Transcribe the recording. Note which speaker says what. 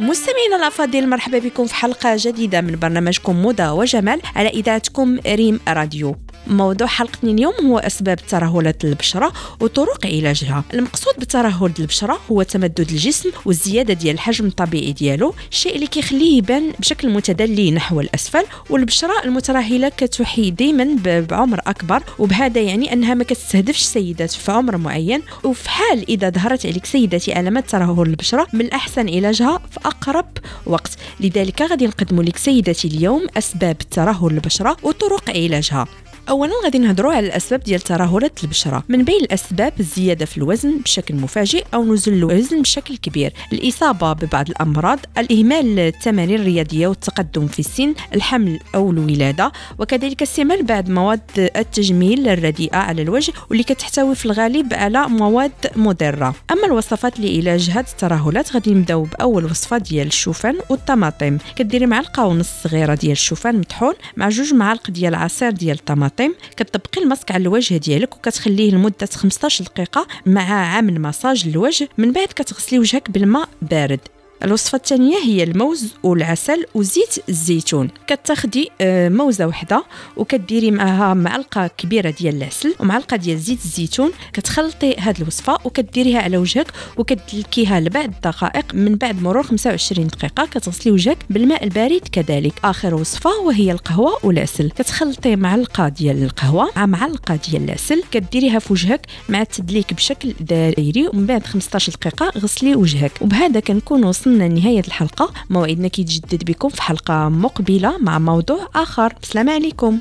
Speaker 1: مستمعينا الأفاضل مرحبا بكم في حلقة جديدة من برنامجكم موضة وجمال على إذاعتكم ريم راديو. موضوع حلقتنا اليوم هو أسباب ترهلات البشرة وطرق علاجها. المقصود بترهل البشرة هو تمدد الجسم والزيادة ديال الحجم الطبيعي ديالو الشيء اللي كيخليه يبان بشكل متدلي نحو الأسفل والبشرة المترهلة كتحي دائما بعمر أكبر وبهذا يعني أنها ما كتستهدفش سيدات في عمر معين وفي حال إذا ظهرت عليك سيدتي علامات ترهل البشرة من الاحسن علاجها في أقرب وقت. لذلك غادي نقدم لك سيدتي اليوم أسباب ترهل البشرة وطرق علاجها. اولا غادي نهضروا على الأسباب ديال ترهلات البشرة. من بين الأسباب الزيادة في الوزن بشكل مفاجئ أو نزول الوزن بشكل كبير. الإصابة ببعض الأمراض الإهمال التمارين الرياضية والتقدم في السن الحمل أو الولادة وكذلك استعمال بعض مواد التجميل الرديئة على الوجه واللي كتحتوي في الغالب على مواد مضرة. أما الوصفات لعلاج هذه الترهلات غادي نبدأو بأول وصفة ديال الشوفان والطماطم. كديري معلقة ونص صغيرة ديال الشوفان مطحون مع جوج معالق ديال عصير ديال الطماطم. الطماطم كتطبقي الماسك على الوجه ديالك وكتخليه لمدة 15 دقيقة مع عمل مساج للوجه من بعد كتغسلي وجهك بالماء بارد. الوصفة الثانية هي الموز والعسل وزيت الزيتون. كتاخدي آه، موزة وحدة وكديري معها معلقة كبيرة ديال العسل ومعلقة ديال زيت الزيتون. كتخلطي هاد الوصفة وكديريها على وجهك وكتدلكيها لبعض الدقائق من بعد مرور 25 دقيقة. كتغسلي وجهك بالماء البارد كذلك. آخر وصفة وهي القهوة والعسل. كتخلطي معلقة ديال القهوة مع معلقة ديال العسل. كديريها في وجهك مع التدليك بشكل دائري ومن بعد 15 دقيقة غسلي وجهك. وبهذا كنكون وصلنا وصلنا لنهاية الحلقة. موعدنا كيتجدد بكم في حلقة مقبلة مع موضوع آخر. السلام عليكم.